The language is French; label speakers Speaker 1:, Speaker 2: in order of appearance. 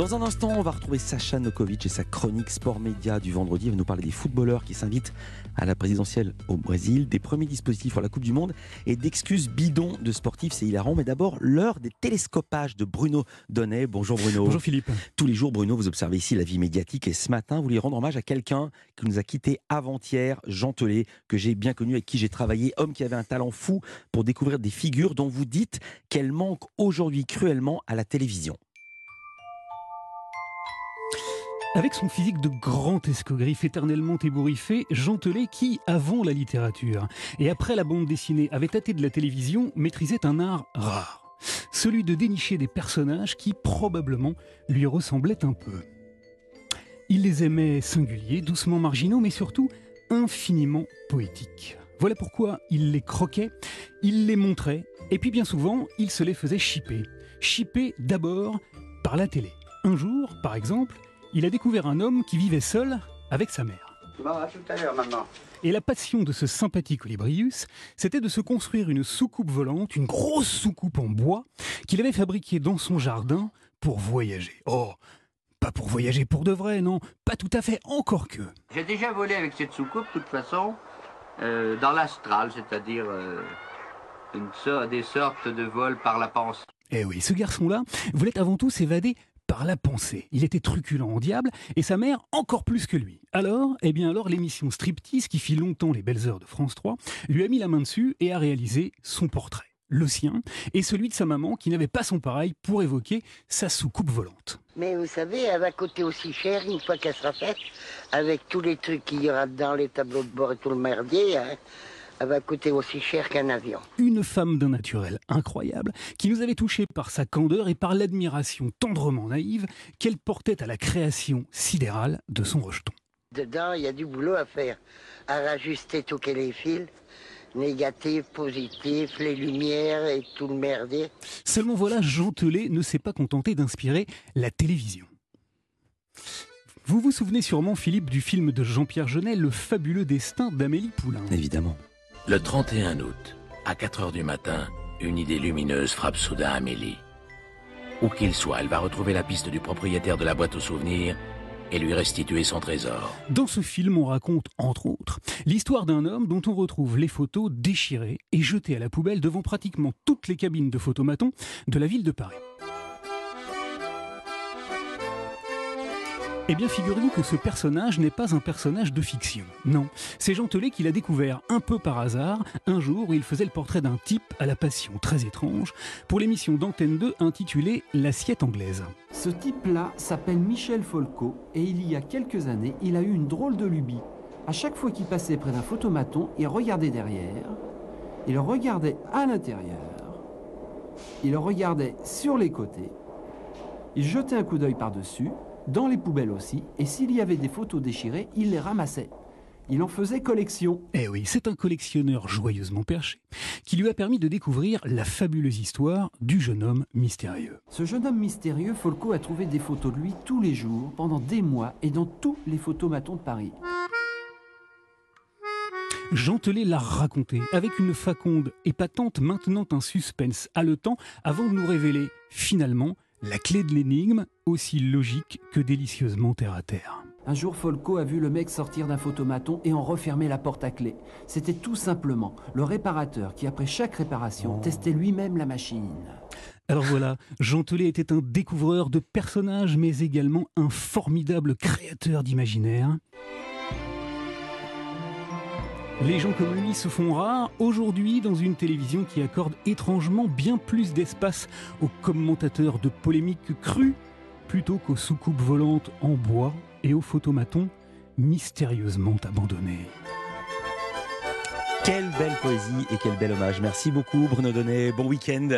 Speaker 1: Dans un instant, on va retrouver Sacha Nokovic et sa chronique Sport Média du vendredi. Il va nous parler des footballeurs qui s'invitent à la présidentielle au Brésil, des premiers dispositifs pour la Coupe du Monde et d'excuses bidons de sportifs. C'est hilarant. Mais d'abord, l'heure des télescopages de Bruno Donnet. Bonjour Bruno.
Speaker 2: Bonjour Philippe.
Speaker 1: Tous les jours, Bruno, vous observez ici la vie médiatique et ce matin, vous voulez rendre hommage à quelqu'un qui nous a quitté avant-hier, Jean Telet, que j'ai bien connu, avec qui j'ai travaillé, homme qui avait un talent fou pour découvrir des figures dont vous dites qu'elles manquent aujourd'hui cruellement à la télévision.
Speaker 2: Avec son physique de grand escogriffe éternellement ébouriffé, Jean Telet, qui, avant la littérature et après la bande dessinée, avait tâté de la télévision, maîtrisait un art rare. Celui de dénicher des personnages qui, probablement, lui ressemblaient un peu. Il les aimait singuliers, doucement marginaux, mais surtout infiniment poétiques. Voilà pourquoi il les croquait, il les montrait, et puis bien souvent, il se les faisait chipper. Chipper d'abord par la télé. Un jour, par exemple, il a découvert un homme qui vivait seul avec sa mère.
Speaker 3: Bon, à tout à l'heure, maman.
Speaker 2: Et la passion de ce sympathique Olibrius, c'était de se construire une soucoupe volante, une grosse soucoupe en bois, qu'il avait fabriquée dans son jardin pour voyager. Oh, pas pour voyager pour de vrai, non, pas tout à fait, encore que.
Speaker 3: J'ai déjà volé avec cette soucoupe, de toute façon, euh, dans l'astral, c'est-à-dire euh, une des sortes de vols par la pensée.
Speaker 2: Eh oui, ce garçon-là voulait avant tout s'évader par la pensée. Il était truculent en diable, et sa mère encore plus que lui. Alors, eh bien alors, l'émission Striptease, qui fit longtemps les belles heures de France 3, lui a mis la main dessus et a réalisé son portrait. Le sien, et celui de sa maman, qui n'avait pas son pareil pour évoquer sa soucoupe volante.
Speaker 4: Mais vous savez, elle va coûter aussi cher une fois qu'elle sera faite, avec tous les trucs qu'il y aura dedans, les tableaux de bord et tout le merdier. hein, elle va coûter aussi cher qu'un avion.
Speaker 2: Une femme d'un naturel incroyable, qui nous avait touchés par sa candeur et par l'admiration tendrement naïve qu'elle portait à la création sidérale de son rejeton.
Speaker 4: Dedans, il y a du boulot à faire. À rajuster tous les fils, négatifs, positifs, les lumières et tout le merdier.
Speaker 2: Seulement voilà, Jean Telet ne s'est pas contenté d'inspirer la télévision. Vous vous souvenez sûrement, Philippe, du film de Jean-Pierre Jeunet, Le fabuleux destin d'Amélie Poulain.
Speaker 1: Évidemment.
Speaker 5: Le 31 août, à 4 heures du matin, une idée lumineuse frappe soudain Amélie. Où qu'il soit, elle va retrouver la piste du propriétaire de la boîte aux souvenirs et lui restituer son trésor.
Speaker 2: Dans ce film, on raconte, entre autres, l'histoire d'un homme dont on retrouve les photos déchirées et jetées à la poubelle devant pratiquement toutes les cabines de photomatons de la ville de Paris. Eh bien, figurez-vous que ce personnage n'est pas un personnage de fiction. Non, c'est Jean Telet qui l'a découvert un peu par hasard, un jour où il faisait le portrait d'un type à la passion très étrange, pour l'émission d'Antenne 2 intitulée L'assiette anglaise.
Speaker 6: Ce type-là s'appelle Michel Folco et il y a quelques années, il a eu une drôle de lubie. À chaque fois qu'il passait près d'un photomaton, il regardait derrière, il regardait à l'intérieur, il regardait sur les côtés, il jetait un coup d'œil par-dessus, dans les poubelles aussi, et s'il y avait des photos déchirées, il les ramassait. Il en faisait collection.
Speaker 2: Eh oui, c'est un collectionneur joyeusement perché qui lui a permis de découvrir la fabuleuse histoire du jeune homme mystérieux.
Speaker 6: Ce jeune homme mystérieux, Folco a trouvé des photos de lui tous les jours, pendant des mois, et dans tous les photomatons de Paris.
Speaker 2: Jean Telet l'a raconté avec une faconde épatante maintenant un suspense haletant avant de nous révéler finalement la clé de l'énigme aussi logique que délicieusement terre à terre.
Speaker 6: Un jour, Folco a vu le mec sortir d'un photomaton et en refermer la porte à clé. C'était tout simplement le réparateur qui, après chaque réparation, testait lui-même la machine.
Speaker 2: Alors voilà, Jean Telet était un découvreur de personnages mais également un formidable créateur d'imaginaire. Les gens comme lui se font rares aujourd'hui dans une télévision qui accorde étrangement bien plus d'espace aux commentateurs de polémiques crues plutôt qu'aux soucoupes volantes en bois et aux photomatons mystérieusement abandonnés.
Speaker 1: Quelle belle poésie et quel bel hommage. Merci beaucoup Bruno Donnet. Bon week-end.